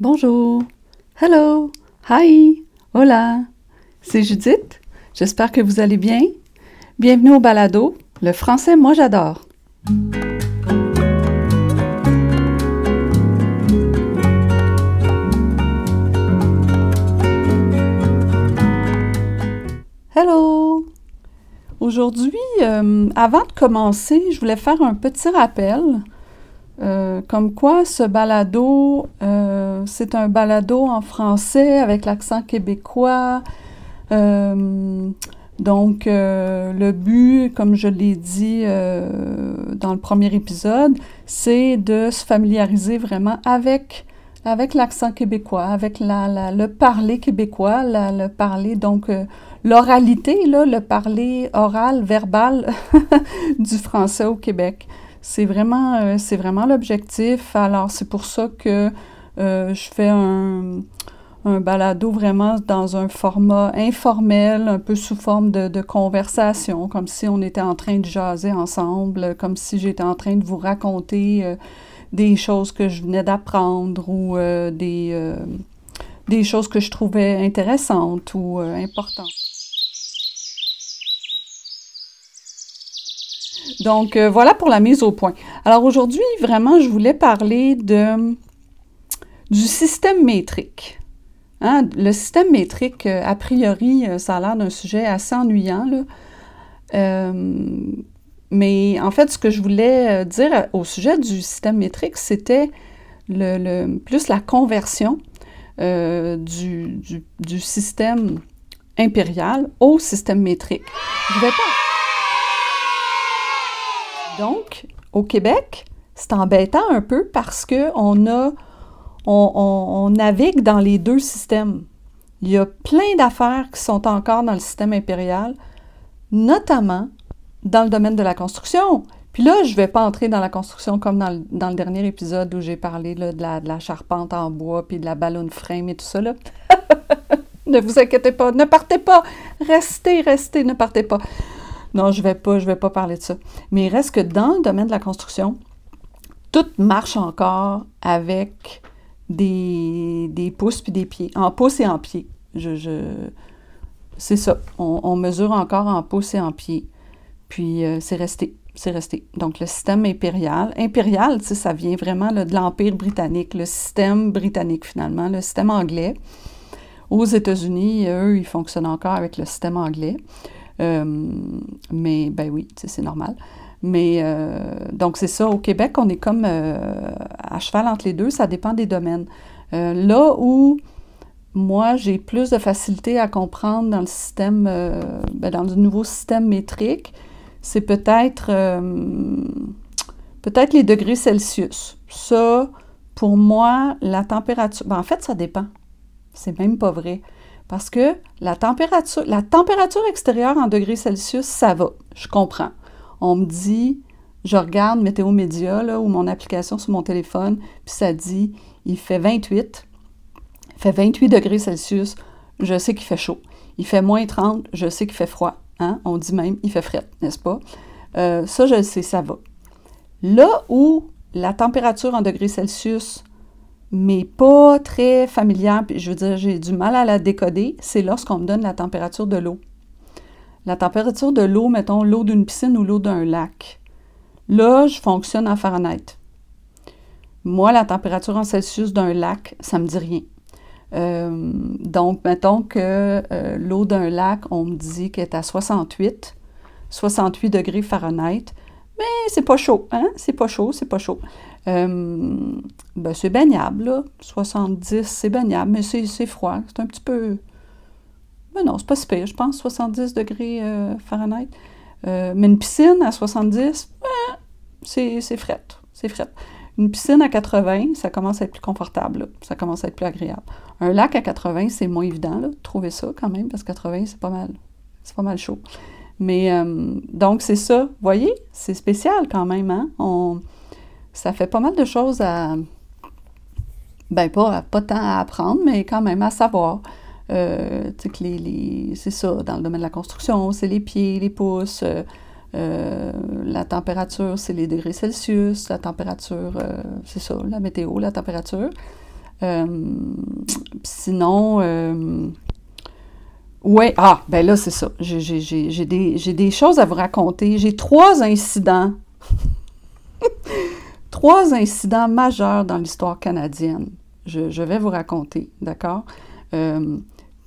Bonjour, hello, hi, hola, c'est Judith. J'espère que vous allez bien. Bienvenue au balado. Le français, moi j'adore. Hello! Aujourd'hui, euh, avant de commencer, je voulais faire un petit rappel euh, comme quoi ce balado, euh, c'est un balado en français avec l'accent québécois. Euh, donc, le but, comme je l'ai dit dans le premier épisode, c'est de se familiariser vraiment avec, avec l'accent québécois, avec la, le parler québécois, le parler, donc l'oralité, le parler oral, verbal du français au Québec. C'est vraiment, euh, c'est vraiment l'objectif. Alors, c'est pour ça que euh, je fais un, balado vraiment dans un format informel, un peu sous forme de, conversation, comme si on était en train de jaser ensemble, comme si j'étais en train de vous raconter euh, des choses que je venais d'apprendre ou des, des choses que je trouvais intéressantes ou importantes. Donc, euh, voilà pour la mise au point. Alors aujourd'hui, vraiment, je voulais parler de, du système métrique. Hein, le système métrique, euh, a priori, euh, ça a l'air d'un sujet assez ennuyant. Là. mais en fait, ce que je voulais dire au sujet du système métrique, c'était plus la conversion du, système impérial au système métrique. Je vais pas donc, au Québec, c'est embêtant un peu parce qu'on a, on, navigue dans les deux systèmes. Il y a plein d'affaires qui sont encore dans le système impérial, notamment dans le domaine de la construction. Puis là, je ne vais pas entrer dans la construction comme dans le, dernier épisode où j'ai parlé de, la, charpente en bois, puis de la ballon frame et tout ça. Là. ne vous inquiétez pas, ne partez pas, restez, restez, ne partez pas. Non, je vais pas, je vais pas parler de ça. Mais il reste que dans le domaine de la construction, tout marche encore avec des, pouces puis des pieds, en pouces et en pieds. C'est ça. On, mesure encore en pouces et en pieds. Puis euh, c'est resté. C'est resté. Donc, le système impérial. Impérial, ça vient vraiment de l'Empire britannique, le système britannique finalement, le système anglais. Aux États-Unis, eux, ils fonctionnent encore avec le système anglais. Euh, mais ben oui, c'est normal. Mais euh, donc c'est ça, au Québec, on est comme euh, à cheval entre les deux, ça dépend des domaines. là où moi, j'ai plus de facilité à comprendre dans le système, ben, dans le nouveau système métrique, c'est peut-être peut-être les degrés Celsius. Ça, pour moi, la température, ben, en fait, ça dépend. C'est même pas vrai. Parce que la température, la température extérieure en degrés Celsius, ça va. Je comprends. On me dit, je regarde Météo Média ou mon application sur mon téléphone, puis ça dit, il fait 28. Il fait 28 degrés Celsius. Je sais qu'il fait chaud. Il fait moins 30. Je sais qu'il fait froid. Hein? On dit même, il fait frais, n'est-ce pas? Euh, ça, je le sais, ça va. Là où la température en degrés Celsius mais pas très familière, puis je veux dire, j'ai du mal à la décoder, c'est lorsqu'on me donne la température de l'eau. La température de l'eau, mettons l'eau d'une piscine ou l'eau d'un lac. Là, je fonctionne en Fahrenheit. Moi, la température en Celsius d'un lac, ça me dit rien. Euh, donc, mettons que euh, l'eau d'un lac, on me dit qu'elle est à 68, 68 degrés Fahrenheit, mais c'est pas chaud, hein? C'est pas chaud, c'est pas chaud. Euh, ben, c'est baignable, là. 70, c'est baignable, mais c'est froid. C'est un petit peu. Ben non, c'est pas si je pense, 70 degrés euh, Fahrenheit. Euh, mais une piscine à 70, c'est fret. C'est fret. Une piscine à 80, ça commence à être plus confortable, ça commence à être plus agréable. Un lac à 80, c'est moins évident, là, de trouver ça quand même, parce que 80, c'est pas mal. C'est pas mal chaud. Mais donc, c'est ça. Vous voyez, c'est spécial quand même, hein? On, ça fait pas mal de choses à. Ben, pas, pas tant à apprendre, mais quand même à savoir. Euh, que les, c'est ça, dans le domaine de la construction, c'est les pieds, les pouces, euh, euh, la température, c'est les degrés Celsius, la température, c'est ça, la météo, la température. sinon, oui, ah, ben là, c'est ça. J'ai des, des, choses à vous raconter. J'ai trois incidents. trois incidents majeurs dans l'histoire canadienne. Je, vais vous raconter, d'accord?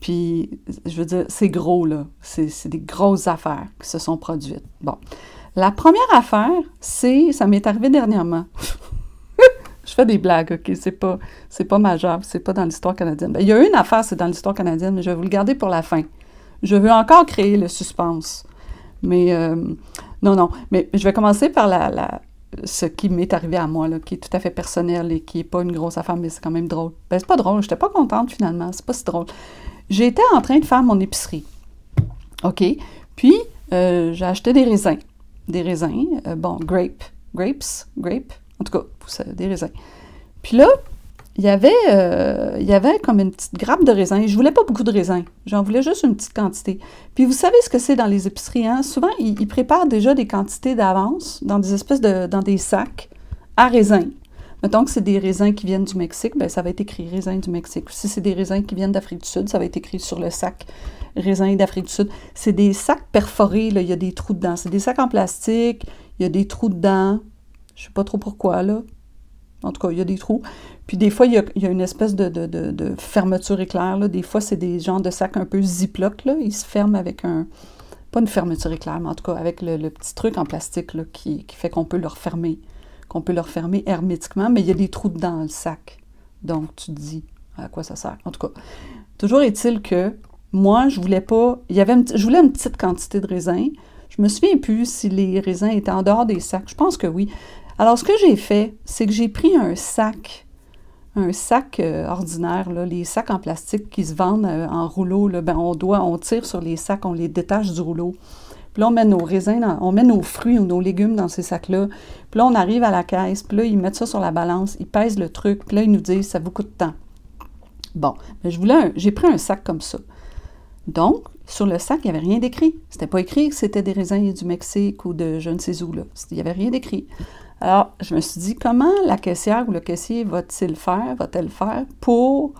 Puis, je veux dire, c'est gros, là. C'est des grosses affaires qui se sont produites. Bon. La première affaire, c'est, ça m'est arrivé dernièrement. je fais des blagues, OK? C'est pas, c'est pas majeur, c'est pas dans l'histoire canadienne. Ben, il y a une affaire, c'est dans l'histoire canadienne, mais je vais vous le garder pour la fin. Je veux encore créer le suspense. Mais euh, non, non. Mais je vais commencer par la, ce qui m'est arrivé à moi, là, qui est tout à fait personnel et qui n'est pas une grosse affaire, mais c'est quand même drôle. Ben, c'est pas drôle, j'étais pas contente finalement, c'est pas si drôle. J'étais en train de faire mon épicerie. OK? Puis, euh, j'ai acheté des raisins. Des raisins, euh, bon, grape, grapes, grape, en tout cas, des raisins. Puis là, il y avait, euh, il y avait comme une petite grappe de raisins. Je voulais pas beaucoup de raisins. J'en voulais juste une petite quantité. Puis vous savez ce que c'est dans les épiceries, hein? Souvent, ils, préparent déjà des quantités d'avance dans des espèces de, dans des sacs à raisins. Mettons que c'est des raisins qui viennent du Mexique, ben ça va être écrit raisins du Mexique. Si c'est des raisins qui viennent d'Afrique du Sud, ça va être écrit sur le sac raisins d'Afrique du Sud. C'est des sacs perforés, là, il y a des trous dedans. C'est des sacs en plastique, il y a des trous dedans. Je sais pas trop pourquoi, là. En tout cas, il y a des trous. Puis des fois, il y a, une espèce de, fermeture éclair. Là. Des fois, c'est des genres de sacs un peu ziploc. Là. Ils se ferment avec un... Pas une fermeture éclair, mais en tout cas avec le, petit truc en plastique là, qui, fait qu'on peut le refermer. Qu'on peut le refermer hermétiquement, mais il y a des trous dedans le sac. Donc, tu te dis à quoi ça sert. En tout cas, toujours est-il que moi, je voulais pas... Y avait je voulais une petite quantité de raisins. Je me souviens plus si les raisins étaient en dehors des sacs. Je pense que oui. Alors, ce que j'ai fait, c'est que j'ai pris un sac, un sac euh, ordinaire, les sacs en plastique qui se vendent euh, en rouleau. Ben, on doit, on tire sur les sacs, on les détache du rouleau. Puis là, on met nos raisins, on met nos fruits ou nos légumes dans ces sacs-là. Puis là, on arrive à la caisse, puis là, ils mettent ça sur la balance, ils pèsent le truc, puis là, ils nous disent, ça vous coûte tant. Bon, ben, je voulais, j'ai pris un sac comme ça. Donc, sur le sac, il n'y avait rien d'écrit. C'était pas écrit que c'était des raisins du Mexique ou de je ne sais où. Là. Il n'y avait rien d'écrit. Alors, je me suis dit, comment la caissière ou le caissier va-t-il faire, va-t-elle faire pour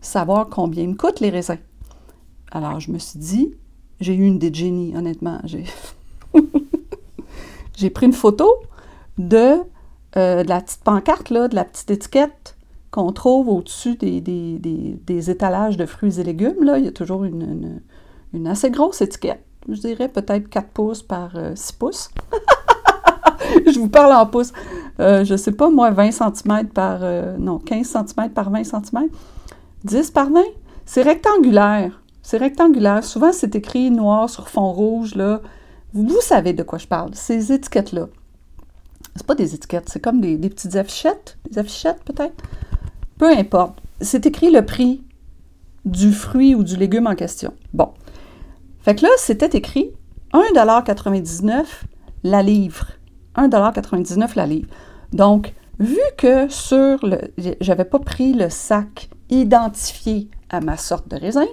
savoir combien me coûtent les raisins? Alors, je me suis dit, j'ai eu une idée de génie, honnêtement. J'ai, pris une photo de, euh, de, la petite pancarte, là, de la petite étiquette qu'on trouve au-dessus des, des, des, étalages de fruits et légumes. Là. Il y a toujours une, une, assez grosse étiquette. Je dirais peut-être 4 pouces par 6 euh, pouces. je vous parle en pouces. Euh, je ne sais pas, moi, 20 cm par... Non, 15 cm par 20 cm. 10 par 20. C'est rectangulaire. C'est rectangulaire. Souvent, c'est écrit noir sur fond rouge, là. Vous, savez de quoi je parle. Ces étiquettes-là. C'est pas des étiquettes, c'est comme des, petites affichettes. Des affichettes, peut-être. Peu importe. C'est écrit le prix du fruit ou du légume en question. Bon. Fait que là, c'était écrit 1,99 la livre. 1,99 la livre. Donc, vu que sur le. J'avais pas pris le sac identifié à ma sorte de raisin,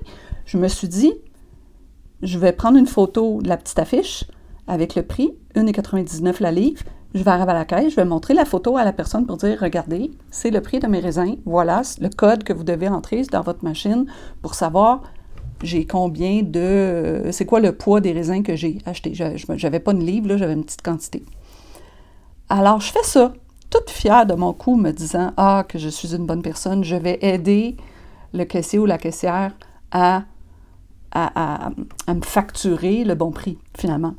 je me suis dit, je vais prendre une photo de la petite affiche avec le prix, 1,99 la livre. Je vais arriver à la caisse, je vais montrer la photo à la personne pour dire regardez, c'est le prix de mes raisins. Voilà le code que vous devez entrer dans votre machine pour savoir j'ai combien de. C'est quoi le poids des raisins que j'ai acheté. Je n'avais pas une livre, j'avais une petite quantité. Alors, je fais ça, toute fière de mon coup, me disant Ah, que je suis une bonne personne, je vais aider le caissier ou la caissière à, à, me facturer le bon prix, finalement.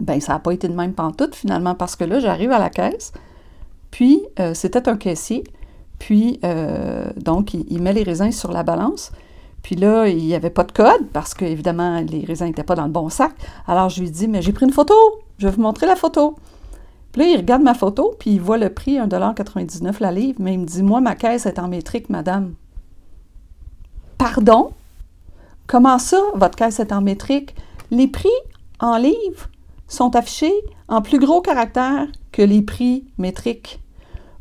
Ben, ça n'a pas été de même pantoute, finalement, parce que là, j'arrive à la caisse, puis euh, c'était un caissier, puis euh, donc, il, met les raisins sur la balance, puis là, il n'y avait pas de code, parce que, évidemment, les raisins n'étaient pas dans le bon sac. Alors, je lui dis Mais j'ai pris une photo, je vais vous montrer la photo. Puis là, il regarde ma photo, puis il voit le prix, 1,99 la livre, mais il me dit, moi, ma caisse est en métrique, madame. Pardon? Comment ça, votre caisse est en métrique? Les prix en livres sont affichés en plus gros caractères que les prix métriques.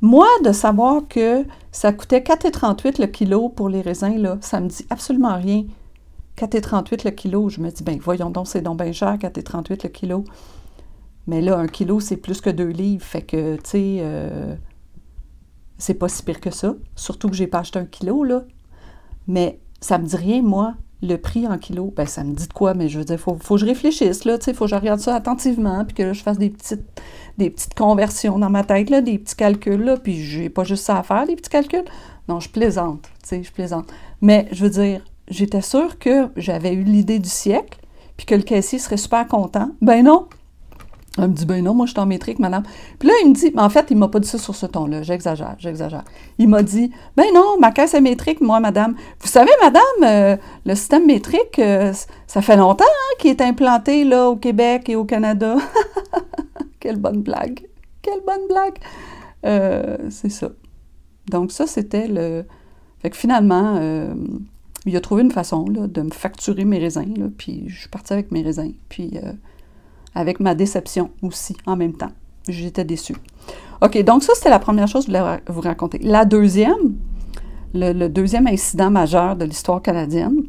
Moi, de savoir que ça coûtait 4,38 le kilo pour les raisins, là, ça me dit absolument rien. 4,38 le kilo, je me dis, ben voyons donc, c'est donc bien cher, 4,38 le kilo. Mais là, un kilo, c'est plus que deux livres. Fait que, tu sais, euh, c'est pas si pire que ça. Surtout que j'ai pas acheté un kilo, là. Mais ça me dit rien, moi, le prix en kilo. Ben, ça me dit de quoi, mais je veux dire, faut, faut que je réfléchisse, là, sais, faut que je regarde ça attentivement, puis que je fasse des petites, des petites conversions dans ma tête, là, des petits calculs, là, puis j'ai pas juste ça à faire, des petits calculs. Non, je plaisante, tu sais, je plaisante. Mais, je veux dire, j'étais sûre que j'avais eu l'idée du siècle, puis que le caissier serait super content. Ben non, elle me dit, ben non, moi je suis en métrique, madame. Puis là, il me dit, en fait, il m'a pas dit ça sur ce ton-là, j'exagère, j'exagère. Il m'a dit, ben non, ma caisse est métrique, moi, madame. Vous savez, madame, euh, le système métrique, euh, ça fait longtemps hein, qu'il est implanté là au Québec et au Canada. Quelle bonne blague. Quelle bonne blague. Euh, c'est ça. Donc ça, c'était le... Fait que finalement, il a trouvé une façon là, de me facturer mes raisins, puis je suis partie avec mes raisins. Puis avec ma déception aussi en même temps. J'étais déçue. OK, donc ça, c'était la première chose que je voulais vous raconter. La deuxième, le, deuxième incident majeur de l'histoire canadienne,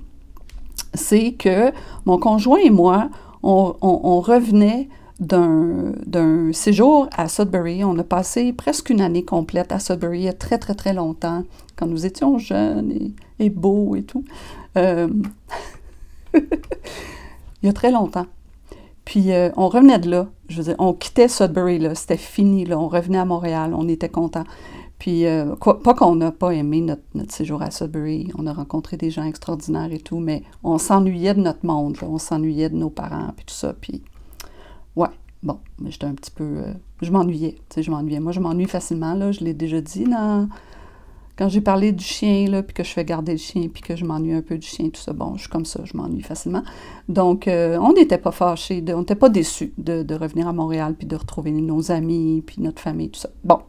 c'est que mon conjoint et moi, on, revenait d'un séjour à Sudbury. On a passé presque une année complète à Sudbury, il y a très, très, très longtemps, quand nous étions jeunes et, beaux et tout. Euh, il y a très longtemps. Puis euh, on revenait de là. Je veux dire, on quittait Sudbury, là. C'était fini, là. On revenait à Montréal. On était contents. Puis, euh, pas qu'on n'a pas aimé notre, séjour à Sudbury. On a rencontré des gens extraordinaires et tout, mais on s'ennuyait de notre monde, On s'ennuyait de nos parents, puis tout ça. Puis, ouais, bon, mais j'étais un petit peu... Euh, je m'ennuyais, tu sais, je m'ennuyais. Moi, je m'ennuie facilement, là. Je l'ai déjà dit dans quand j'ai parlé du chien, là, puis que je fais garder le chien, puis que je m'ennuie un peu du chien, tout ça, bon, je suis comme ça, je m'ennuie facilement. Donc, euh, on n'était pas fâchés, on n'était pas déçus de, revenir à Montréal, puis de retrouver nos amis, puis notre famille, tout ça. Bon.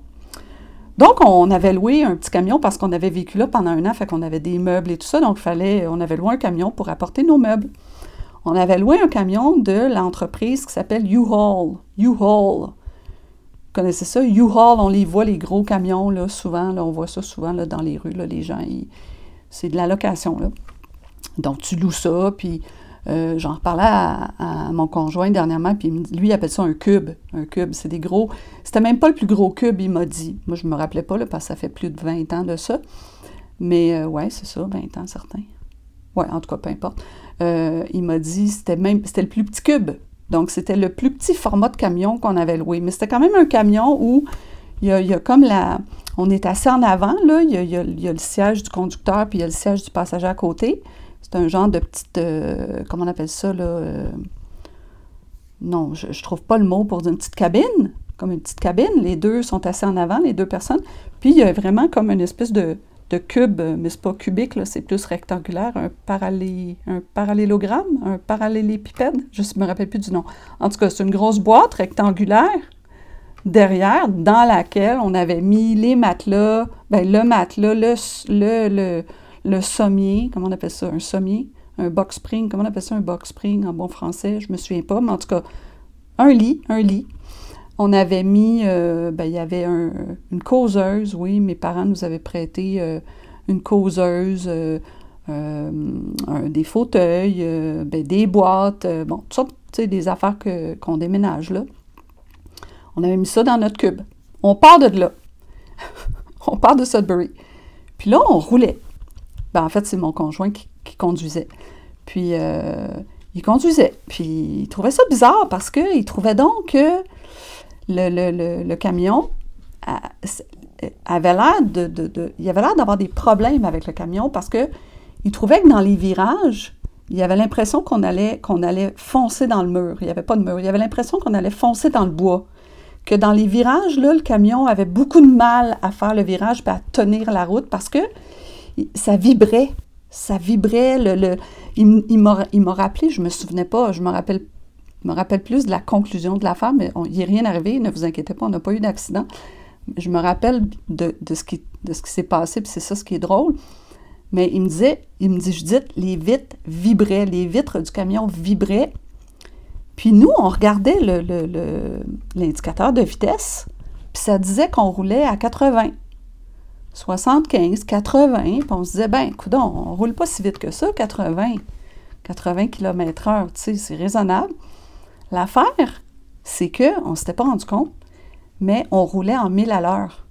Donc, on avait loué un petit camion parce qu'on avait vécu là pendant un an, fait qu'on avait des meubles et tout ça, donc fallait, on avait loué un camion pour apporter nos meubles. On avait loué un camion de l'entreprise qui s'appelle U-Haul. U-Haul connaissez ça? U-Haul, on les voit, les gros camions, là, souvent, là, on voit ça souvent là, dans les rues, là, les gens, c'est de la location. Là. Donc, tu loues ça, puis euh, j'en reparlais à, mon conjoint dernièrement, puis lui, il appelle ça un cube. Un cube, c'est des gros... C'était même pas le plus gros cube, il m'a dit. Moi, je me rappelais pas, là, parce que ça fait plus de 20 ans de ça. Mais euh, ouais, c'est ça, 20 ans, certains. Ouais, en tout cas, peu importe. Euh, il m'a dit, c'était même, c'était le plus petit cube. Donc, c'était le plus petit format de camion qu'on avait loué. Mais c'était quand même un camion où il y a, comme la... On est assez en avant, là. Il y, a, le siège du conducteur, puis il y a le siège du passager à côté. C'est un genre de petite... Euh, comment on appelle ça, là? Euh, non, je, ne trouve pas le mot pour dire une petite cabine. Comme une petite cabine. Les deux sont assez en avant, les deux personnes. Puis, il y a vraiment comme une espèce de de cube, mais c'est pas cubique, c'est plus rectangulaire, un, parallélogramme, un parallélépipède, je ne me rappelle plus du nom. En tout cas, c'est une grosse boîte rectangulaire derrière dans laquelle on avait mis les matelas, ben, le matelas, le, le, le, sommier, comment on appelle ça, un sommier, un box spring, comment on appelle ça un box spring en bon français, je me souviens pas, mais en tout cas, un lit, un lit, on avait mis, euh, ben, il y avait une causeuse, oui, mes parents nous avaient prêté euh, une causeuse, euh, des fauteuils, ben, des boîtes, bon, toutes sortes, des affaires qu'on déménage là. On avait mis ça dans notre cube. On part de là. on part de Sudbury. Puis là, on roulait. Ben, en fait, c'est mon conjoint qui, qui conduisait. Puis, il conduisait. Puis, il trouvait ça bizarre parce qu'il trouvait donc que le, camion avait l'air de, il avait l'air d'avoir des problèmes avec le camion parce que il trouvait que dans les virages, il avait l'impression qu'on allait, allait foncer dans le mur. Il n'y avait pas de mur. Il avait l'impression qu'on allait foncer dans le bois. Que dans les virages, là, le camion avait beaucoup de mal à faire le virage et à tenir la route parce que ça vibrait. Ça vibrait. Le, il, il m'a rappelé, je ne me souvenais pas, je me rappelle je me rappelle plus de la conclusion de l'affaire, mais il n'y est rien arrivé, ne vous inquiétez pas, on n'a pas eu d'accident. Je me rappelle de, ce qui, s'est passé, puis c'est ça ce qui est drôle. Mais il me disait, il me dit, Judith, les vitres vibraient, les vitres du camion vibraient. Puis nous, on regardait l'indicateur de vitesse, puis ça disait qu'on roulait à 80. 75, 80, puis on se disait, ben, écoute, on ne roule pas si vite que ça, 80. 80 km/h, tu sais, c'est raisonnable. L'affaire, c'est qu'on ne s'était pas rendu compte, mais on roulait en 1000 à l'heure.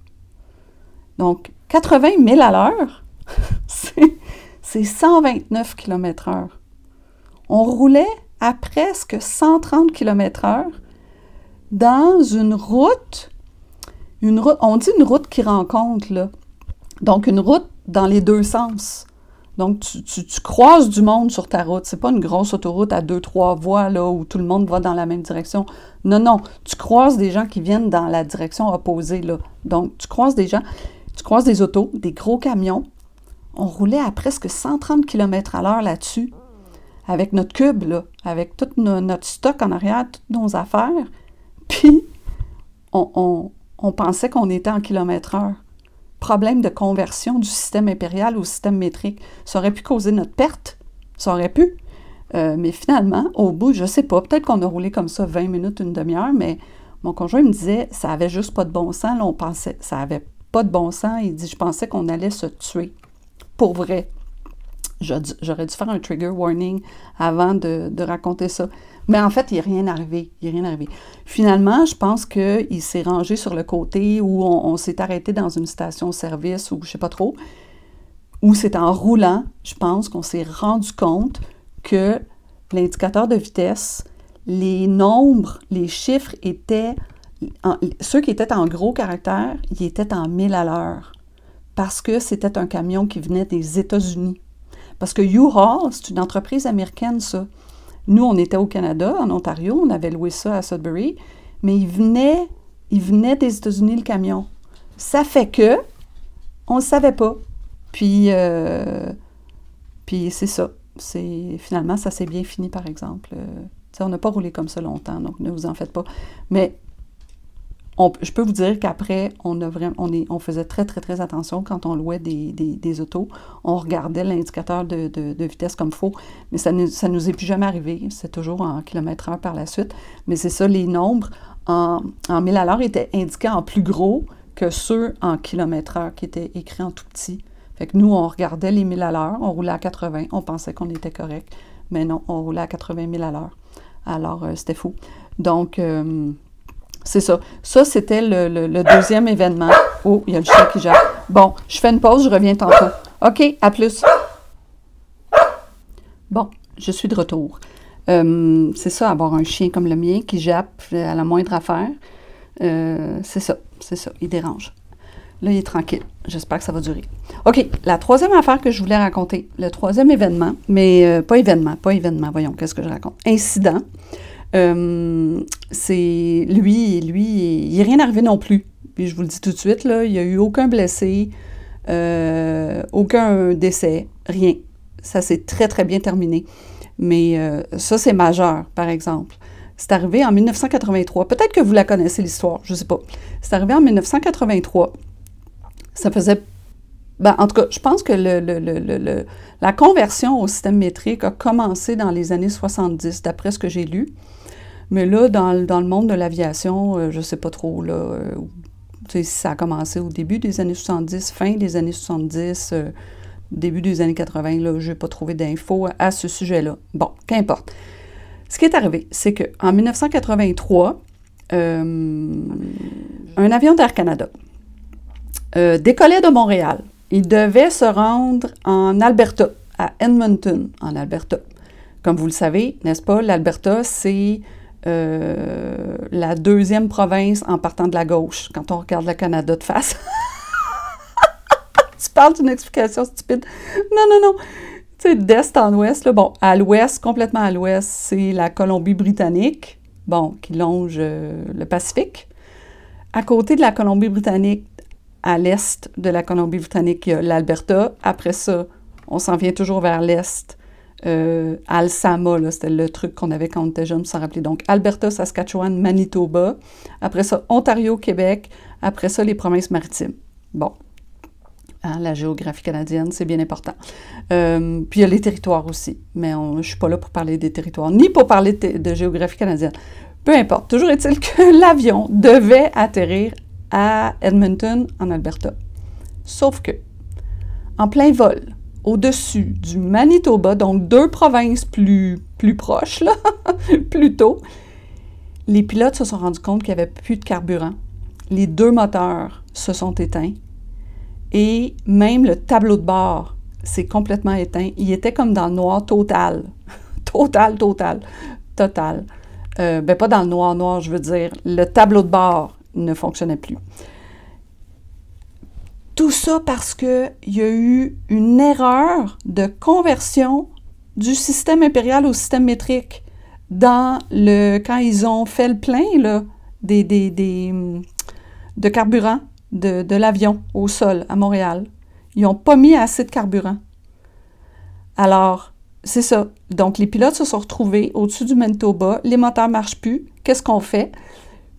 Donc, 80 000 à l'heure, c'est 129 km/h. On roulait à presque 130 km/h dans une route, une route, on dit une route qui rencontre. Donc, une route dans les deux sens. Donc, tu, croises du monde sur ta route. C'est pas une grosse autoroute à deux, trois voies, là, où tout le monde va dans la même direction. Non, non. Tu croises des gens qui viennent dans la direction opposée, là. Donc, tu croises des gens, tu croises des autos, des gros camions. On roulait à presque 130 km à l'heure là-dessus, avec notre cube, là, avec tout notre stock en arrière, toutes nos affaires. Puis, on, on pensait qu'on était en kilomètre heure problème de conversion du système impérial au système métrique. Ça aurait pu causer notre perte, ça aurait pu. Euh, mais finalement, au bout, je ne sais pas, peut-être qu'on a roulé comme ça 20 minutes, une demi-heure, mais mon conjoint me disait, ça avait juste pas de bon sens. Là, on pensait, ça avait pas de bon sens. Il dit, je pensais qu'on allait se tuer. Pour vrai. J'aurais dû faire un trigger warning avant de, raconter ça. Mais en fait, il n'est rien arrivé. Il rien arrivé. Finalement, je pense qu'il s'est rangé sur le côté où on, s'est arrêté dans une station-service ou je ne sais pas trop, où c'est en roulant, je pense qu'on s'est rendu compte que l'indicateur de vitesse, les nombres, les chiffres étaient, ceux qui étaient en gros caractères, ils étaient en 1000 à l'heure parce que c'était un camion qui venait des États-Unis. Parce que U-Haul, c'est une entreprise américaine, ça. Nous, on était au Canada, en Ontario, on avait loué ça à Sudbury, mais il venait, il venait des États-Unis, le camion. Ça fait que, on ne le savait pas. Puis, euh, puis c'est ça. C'est, finalement, ça s'est bien fini, par exemple. Euh, on n'a pas roulé comme ça longtemps, donc ne vous en faites pas. Mais je peux vous dire qu'après, on, faisait très, très, très attention quand on louait des, autos. On regardait l'indicateur de, vitesse comme faux, mais ça ne nous est plus jamais arrivé. C'est toujours en kilomètres heure par la suite. Mais c'est ça, les nombres en, en 1000 à l'heure étaient indiqués en plus gros que ceux en kilomètres heure qui étaient écrits en tout petit. Fait que nous, on regardait les 1000 à l'heure, on roulait à 80, on pensait qu'on était correct, mais non, on roulait à 80 000 à l'heure. Alors, euh, c'était fou. Donc, euh, c'est ça. Ça, c'était le, deuxième événement. Oh, il y a le chien qui jappe. Bon, je fais une pause, je reviens tantôt. OK, à plus. Bon, je suis de retour. Euh, c'est ça, avoir un chien comme le mien qui jappe à la moindre affaire. Euh, c'est ça, c'est ça, il dérange. Là, il est tranquille. J'espère que ça va durer. OK, la troisième affaire que je voulais raconter, le troisième événement, mais euh, pas événement, pas événement, voyons, qu'est-ce que je raconte? Incident. Euh, c'est lui, lui, il n'est rien arrivé non plus. Je vous le dis tout de suite, là, il n'y a eu aucun blessé, euh, aucun décès, rien. Ça s'est très, très bien terminé. Mais euh, ça, c'est majeur, par exemple. C'est arrivé en 1983. Peut-être que vous la connaissez, l'histoire, je ne sais pas. C'est arrivé en 1983. Ça faisait... Ben, en tout cas, je pense que la conversion au système métrique a commencé dans les années 70, d'après ce que j'ai lu. Mais là, dans, le monde de l'aviation, euh, je ne sais pas trop, là, euh, si ça a commencé au début des années 70, fin des années 70, euh, début des années 80, là, je n'ai pas trouvé d'infos à ce sujet-là. Bon, qu'importe. Ce qui est arrivé, c'est qu'en 1983, un avion d'Air Canada décollait de Montréal. Il devait se rendre en Alberta, à Edmonton, en Alberta. Comme vous le savez, n'est-ce pas, l'Alberta, c'est euh, la deuxième province en partant de la gauche, quand on regarde le Canada de face. tu parles d'une explication stupide. Non, non, non. Tu sais, d'est en ouest, là, bon, à l'ouest, complètement à l'ouest, c'est la Colombie-Britannique, bon, qui longe euh, le Pacifique. À côté de la Colombie-Britannique, à l'est de la Colombie-Britannique, il y a l'Alberta. Après ça, on s'en vient toujours vers l'est euh, Alsama, c'était le truc qu'on avait quand on était jeune, s'en rappeler. Donc, Alberta, Saskatchewan, Manitoba. Après ça, Ontario, Québec. Après ça, les provinces maritimes. Bon. Hein, la géographie canadienne, c'est bien important. Euh, puis il y a les territoires aussi. Mais je ne suis pas là pour parler des territoires, ni pour parler de, géographie canadienne. Peu importe. Toujours est-il que l'avion devait atterrir à Edmonton, en Alberta. Sauf que, en plein vol, au-dessus du Manitoba, donc deux provinces plus, plus proches, là, plus tôt, les pilotes se sont rendus compte qu'il n'y avait plus de carburant. Les deux moteurs se sont éteints Et même le tableau de bord s'est complètement éteint. Il était comme dans le noir total. total, total, total. Euh, ben pas dans le noir, noir, je veux dire. Le tableau de bord ne fonctionnait plus. Tout ça parce qu'il y a eu une erreur de conversion du système impérial au système métrique. Dans le, quand ils ont fait le plein de carburant de, de l'avion au sol à Montréal, ils n'ont pas mis assez de carburant. Alors, c'est ça. Donc, les pilotes se sont retrouvés au-dessus du Manitoba, les moteurs ne marchent plus. Qu'est-ce qu'on fait?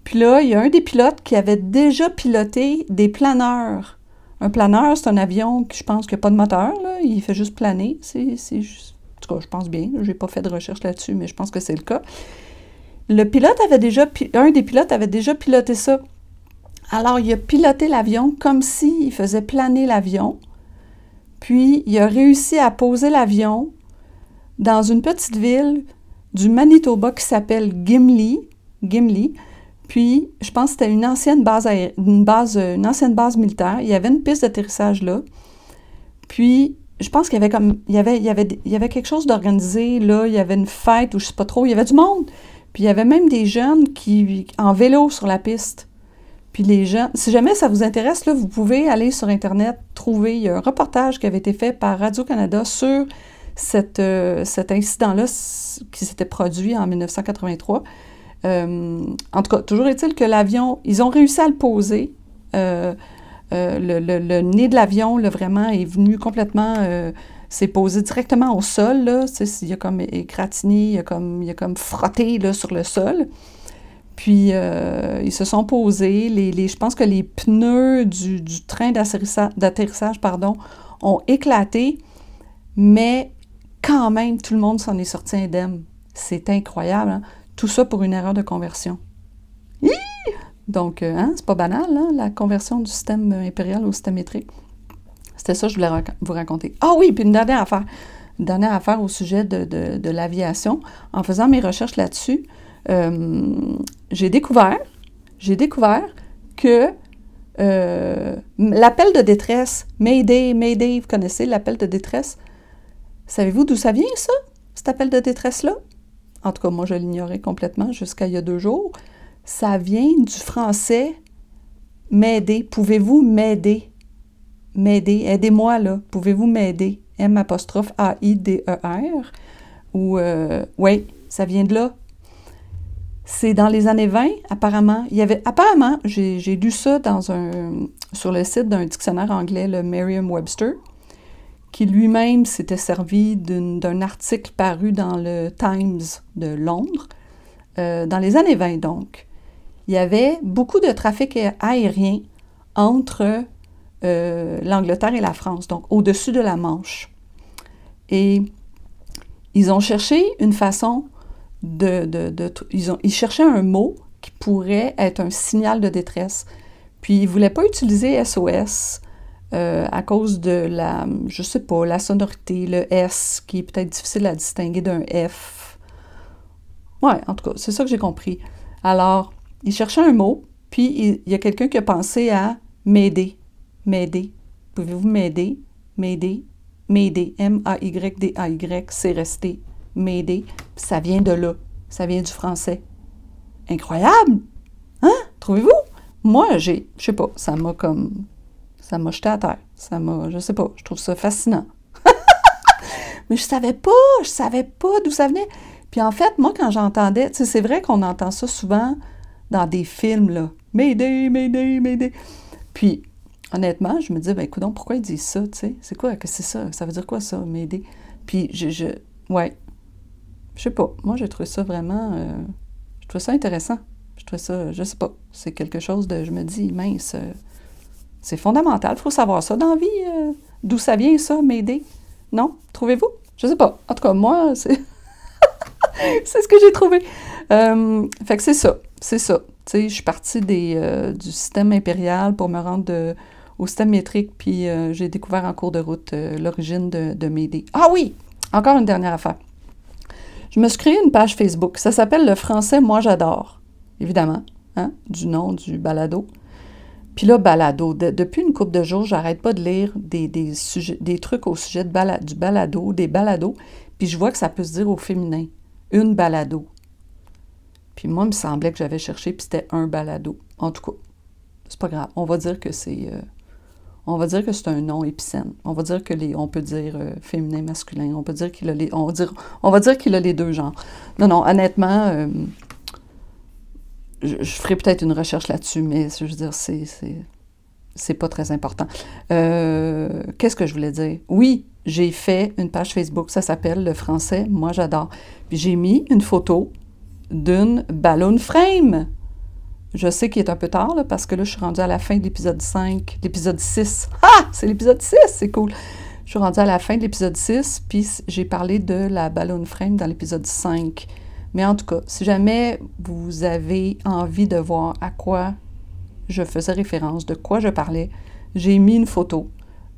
Puis là, il y a un des pilotes qui avait déjà piloté des planeurs. Un planeur, c'est un avion qui, je pense, qui n'a pas de moteur, il fait juste planer. En tout cas, je pense bien. Je n'ai pas fait de recherche là-dessus, mais je pense que c'est le cas. Le pilote avait déjà, un des pilotes avait déjà piloté ça. Alors, il a piloté l'avion comme s'il faisait planer l'avion. Puis, il a réussi à poser l'avion dans une petite ville du Manitoba qui s'appelle Gimli. Gimli. Puis, je pense que c'était une ancienne base, une base, une ancienne base militaire. Il y avait une piste d'atterrissage là. Puis, je pense qu'il y avait comme, il y avait, il y avait, il y avait quelque chose d'organisé là. Il y avait une fête ou je sais pas trop. Il y avait du monde. Puis, il y avait même des jeunes qui, en vélo sur la piste. Puis les gens, si jamais ça vous intéresse, là, vous pouvez aller sur Internet, trouver, il y a un reportage qui avait été fait par Radio-Canada sur euh, cet incident-là qui s'était produit en 1983. Euh, en tout cas, toujours est-il que l'avion, ils ont réussi à le poser. Euh, le, nez de l'avion, vraiment, est venu complètement, s'est posé directement au sol, là. Il a comme égratigné, il a comme, il a comme frotté, là, sur le sol. Puis, ils se sont posés. Les, je pense que les pneus du, du train d'atterrissage pardon, ont éclaté, mais quand même, tout le monde s'en est sorti indemne. C'est incroyable. Hein? Tout ça pour une erreur de conversion. Donc, euh, hein, c'est pas banal, hein, la conversion du système impérial au système métrique. C'était ça que je voulais vous raconter. Ah oui, puis une dernière affaire. Une dernière affaire au sujet de, l'aviation. En faisant mes recherches là-dessus, euh, j'ai découvert, j'ai découvert que euh, l'appel de détresse, Mayday, Mayday, vous connaissez l'appel de détresse, Savez-vous d'où ça vient, ça, cet appel de détresse-là? En tout cas, moi, je l'ignorais complètement jusqu'à il y a deux jours. Ça vient du français m'aider. Pouvez-vous m'aider? M'aider. Aidez-moi, là. Pouvez-vous m'aider? M apostrophe A-I-D-E-R. Ou, euh, oui, ça vient de là. C'est dans les années 20, apparemment. Il y avait, apparemment, j'ai lu ça sur le site d'un dictionnaire anglais, le Merriam-Webster qui lui-même s'était servi d'un article paru dans le Times de Londres, euh, dans les années 20 donc. Il y avait beaucoup de trafic aérien entre euh, l'Angleterre et la France, donc au-dessus de la Manche. Et ils ont cherché une façon de... ils, ils cherchaient un mot qui pourrait être un signal de détresse. Puis ils ne voulaient pas utiliser SOS euh, à cause de la, je sais pas, la sonorité, le S, qui est peut-être difficile à distinguer d'un F. Ouais, en tout cas, c'est ça que j'ai compris. Alors, il cherchait un mot, puis il, y a quelqu'un qui a pensé à m'aider. M'aider. Pouvez-vous m'aider? M'aider. M'aider. M-A-Y-D-A-Y. C'est resté. M'aider. Ça vient de là. Ça vient du français. Incroyable! Hein? Trouvez-vous? Moi, j'ai, je sais pas, ça m'a comme ça m'a jeté à terre. Ça m'a, je sais pas, je trouve ça fascinant. Mais je savais pas, je savais pas d'où ça venait. Puis en fait, moi, quand j'entendais, tu sais, c'est vrai qu'on entend ça souvent dans des films, là. Mayday, Mayday, Mayday. Puis, honnêtement, je me dis, ben écoute, pourquoi ils disent ça, tu sais? C'est quoi? Que c'est ça? Ça veut dire quoi, ça, Mayday? Puis, je, je ouais, je sais pas. Moi, j'ai trouvé ça vraiment, euh, je trouve ça intéressant. Je trouve ça, je sais pas, c'est quelque chose de, je me dis, mince, euh, c'est fondamental. Il faut savoir ça dans la vie. Euh, d'où ça vient, ça, m'aider? Non? Trouvez-vous? Je sais pas. En tout cas, moi, c'est. c'est ce que j'ai trouvé. Euh, fait que c'est ça. C'est ça. Tu sais, je suis partie euh, du système impérial pour me rendre au système métrique, puis j'ai découvert en cours de route l'origine de, de m'aider. Ah oui! Encore une dernière affaire. Je me suis créé une page Facebook. Ça s'appelle Le français Moi j'adore. Évidemment, hein, du nom du balado. Puis là, balado. depuis une couple de jours, j'arrête pas de lire des, des, sujets, des trucs au sujet de du balado, des balados, puis je vois que ça peut se dire au féminin. Une balado. Puis moi, il me semblait que j'avais cherché, puis c'était un balado. En tout cas, c'est pas grave. On va dire que c'est. Euh, on va dire que c'est un nom épicène. On va dire que les. On peut dire euh, féminin, masculin. On peut dire qu'il a les. On va dire, on va dire qu'il a les deux genres. Non, non, honnêtement. Euh, je, ferai peut-être une recherche là-dessus, mais je veux dire, c'est, c'est, pas très important. Euh, qu'est-ce que je voulais dire? Oui, j'ai fait une page Facebook, ça s'appelle Le français, moi j'adore. Puis j'ai mis une photo d'une ballon frame. Je sais qu'il est un peu tard, parce que là, je suis rendue à la fin de l'épisode 5, l'épisode 6. Ah! C'est l'épisode 6, c'est cool. Je suis rendue à la fin de l'épisode 6, puis j'ai parlé de la ballon frame dans l'épisode 5. Mais en tout cas, si jamais vous avez envie de voir à quoi je faisais référence, de quoi je parlais, j'ai mis une photo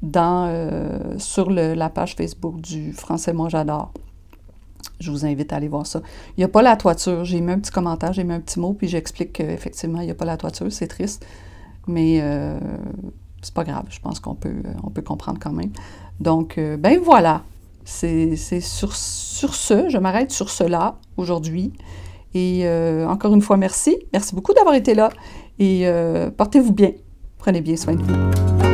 dans, euh, sur la page Facebook du Français Moi J'adore. Je vous invite à aller voir ça. Il n'y a pas la toiture. J'ai mis un petit commentaire, j'ai mis un petit mot, puis j'explique qu'effectivement, il n'y a pas la toiture. C'est triste, mais euh, c'est pas grave. Je pense qu'on peut, on peut comprendre quand même. Donc, euh, ben voilà. C'est sur, sur ce, je m'arrête sur cela aujourd'hui. Et euh, encore une fois, merci. Merci beaucoup d'avoir été là. Et euh, portez-vous bien. Prenez bien soin de vous.